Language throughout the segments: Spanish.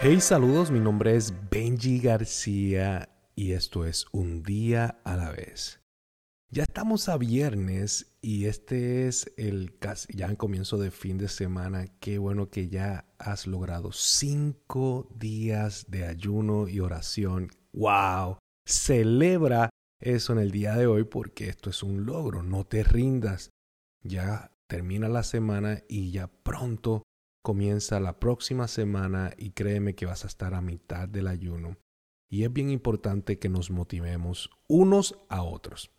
Hey, saludos, mi nombre es Benji García y esto es Un día a la vez. Ya estamos a viernes y este es el ya en comienzo de fin de semana. Qué bueno que ya has logrado cinco días de ayuno y oración. ¡Wow! Celebra eso en el día de hoy porque esto es un logro. No te rindas. Ya termina la semana y ya pronto comienza la próxima semana y créeme que vas a estar a mitad del ayuno. Y es bien importante que nos motivemos unos a otros.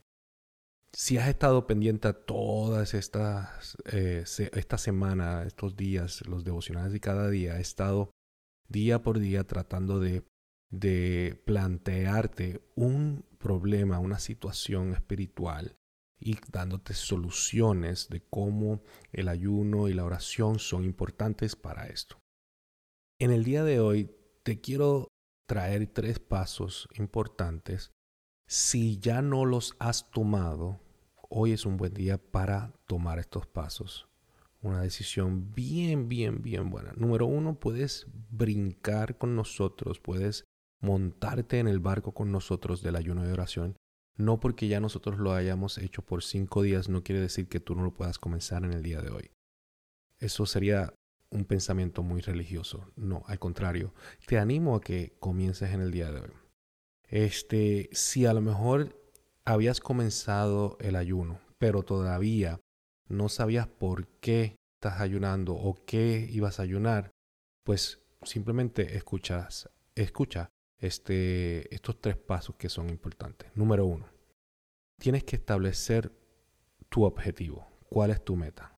Si has estado pendiente a todas estas, eh, esta semana, estos días, los devocionales de cada día, he estado día por día tratando de, de plantearte un problema, una situación espiritual y dándote soluciones de cómo el ayuno y la oración son importantes para esto. En el día de hoy te quiero traer tres pasos importantes. Si ya no los has tomado, hoy es un buen día para tomar estos pasos. Una decisión bien, bien, bien buena. Número uno, puedes brincar con nosotros, puedes montarte en el barco con nosotros del ayuno de oración no porque ya nosotros lo hayamos hecho por cinco días no quiere decir que tú no lo puedas comenzar en el día de hoy. Eso sería un pensamiento muy religioso. No, al contrario, te animo a que comiences en el día de hoy. Este, si a lo mejor habías comenzado el ayuno, pero todavía no sabías por qué estás ayunando o qué ibas a ayunar, pues simplemente escuchas, escucha este, estos tres pasos que son importantes. Número uno, tienes que establecer tu objetivo. ¿Cuál es tu meta?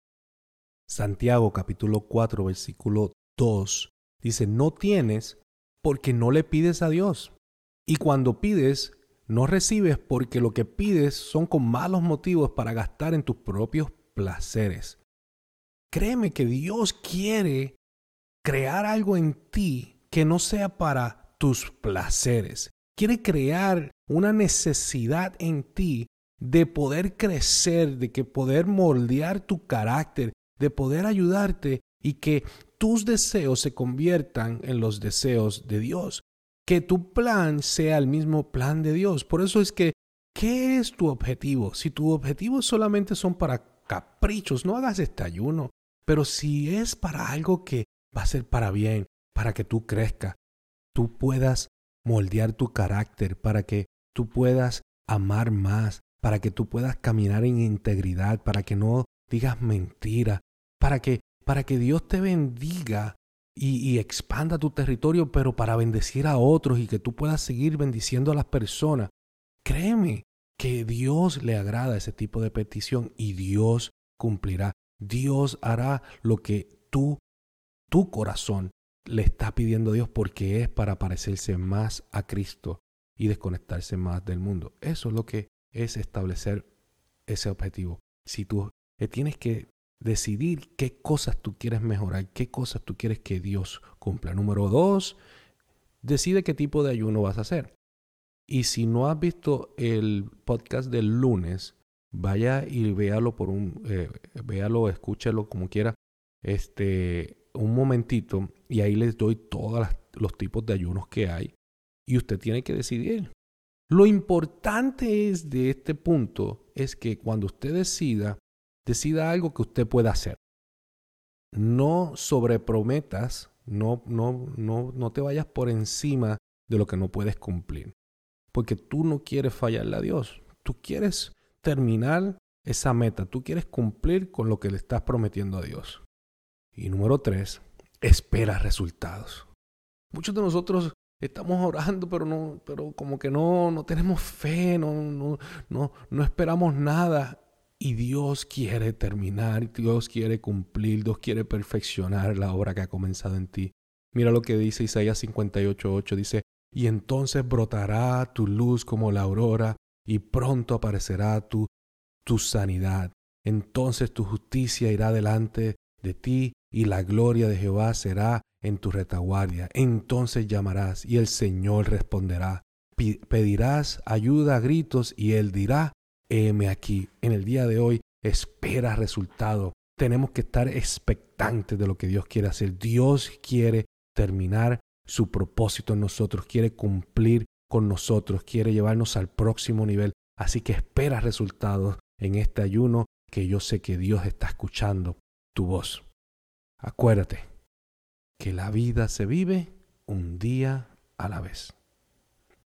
Santiago capítulo 4 versículo 2 dice, no tienes porque no le pides a Dios. Y cuando pides, no recibes porque lo que pides son con malos motivos para gastar en tus propios placeres. Créeme que Dios quiere crear algo en ti que no sea para tus placeres. Quiere crear una necesidad en ti de poder crecer, de que poder moldear tu carácter, de poder ayudarte y que tus deseos se conviertan en los deseos de Dios. Que tu plan sea el mismo plan de Dios. Por eso es que, ¿qué es tu objetivo? Si tu objetivo solamente son para caprichos, no hagas este. Pero si es para algo que va a ser para bien, para que tú crezcas, tú puedas moldear tu carácter, para que tú puedas amar más, para que tú puedas caminar en integridad, para que no digas mentira, para que, para que Dios te bendiga y, y, expanda tu territorio, pero para bendecir a otros y que tú puedas seguir bendiciendo a las personas. Créeme que Dios le agrada ese tipo de petición y Dios cumplirá. Dios hará lo que tú, tu corazón le está pidiendo a Dios porque es para parecerse más a Cristo y desconectarse más del mundo. Eso es lo que es establecer ese objetivo. Si tú eh, tienes que decidir qué cosas tú quieres mejorar, qué cosas tú quieres que Dios cumpla. Número dos, decide qué tipo de ayuno vas a hacer. Y si no has visto el podcast del lunes, vaya y véalo por un, eh, véalo, escúchalo como quiera. Este, un momentito y ahí les doy todos los tipos de ayunos que hay y usted tiene que decidir. Lo importante es de este punto es que cuando usted decida, decida algo que usted pueda hacer. No sobreprometas, no, no, no, no te vayas por encima de lo que no puedes cumplir. Porque tú no quieres fallarle a Dios. Tú quieres terminar esa meta. Tú quieres cumplir con lo que le estás prometiendo a Dios. Y número tres, espera resultados. Muchos de nosotros estamos orando, pero no, pero como que no, no tenemos fe, no, no, no, no esperamos nada. Y Dios quiere terminar, Dios quiere cumplir, Dios quiere perfeccionar la obra que ha comenzado en ti. Mira lo que dice Isaías 58.8, dice, y entonces brotará tu luz como la aurora, y pronto aparecerá tu, tu sanidad. Entonces tu justicia irá delante de ti y la gloria de Jehová será en tu retaguardia. Entonces llamarás y el Señor responderá. Pedirás ayuda a gritos y Él dirá, heme aquí. En el día de hoy espera resultado. Tenemos que estar expectantes de lo que Dios quiere hacer. Dios quiere terminar su propósito en nosotros, quiere cumplir con nosotros, quiere llevarnos al próximo nivel. Así que espera resultados en este ayuno que yo sé que Dios está escuchando tu voz. Acuérdate que la vida se vive un día a la vez.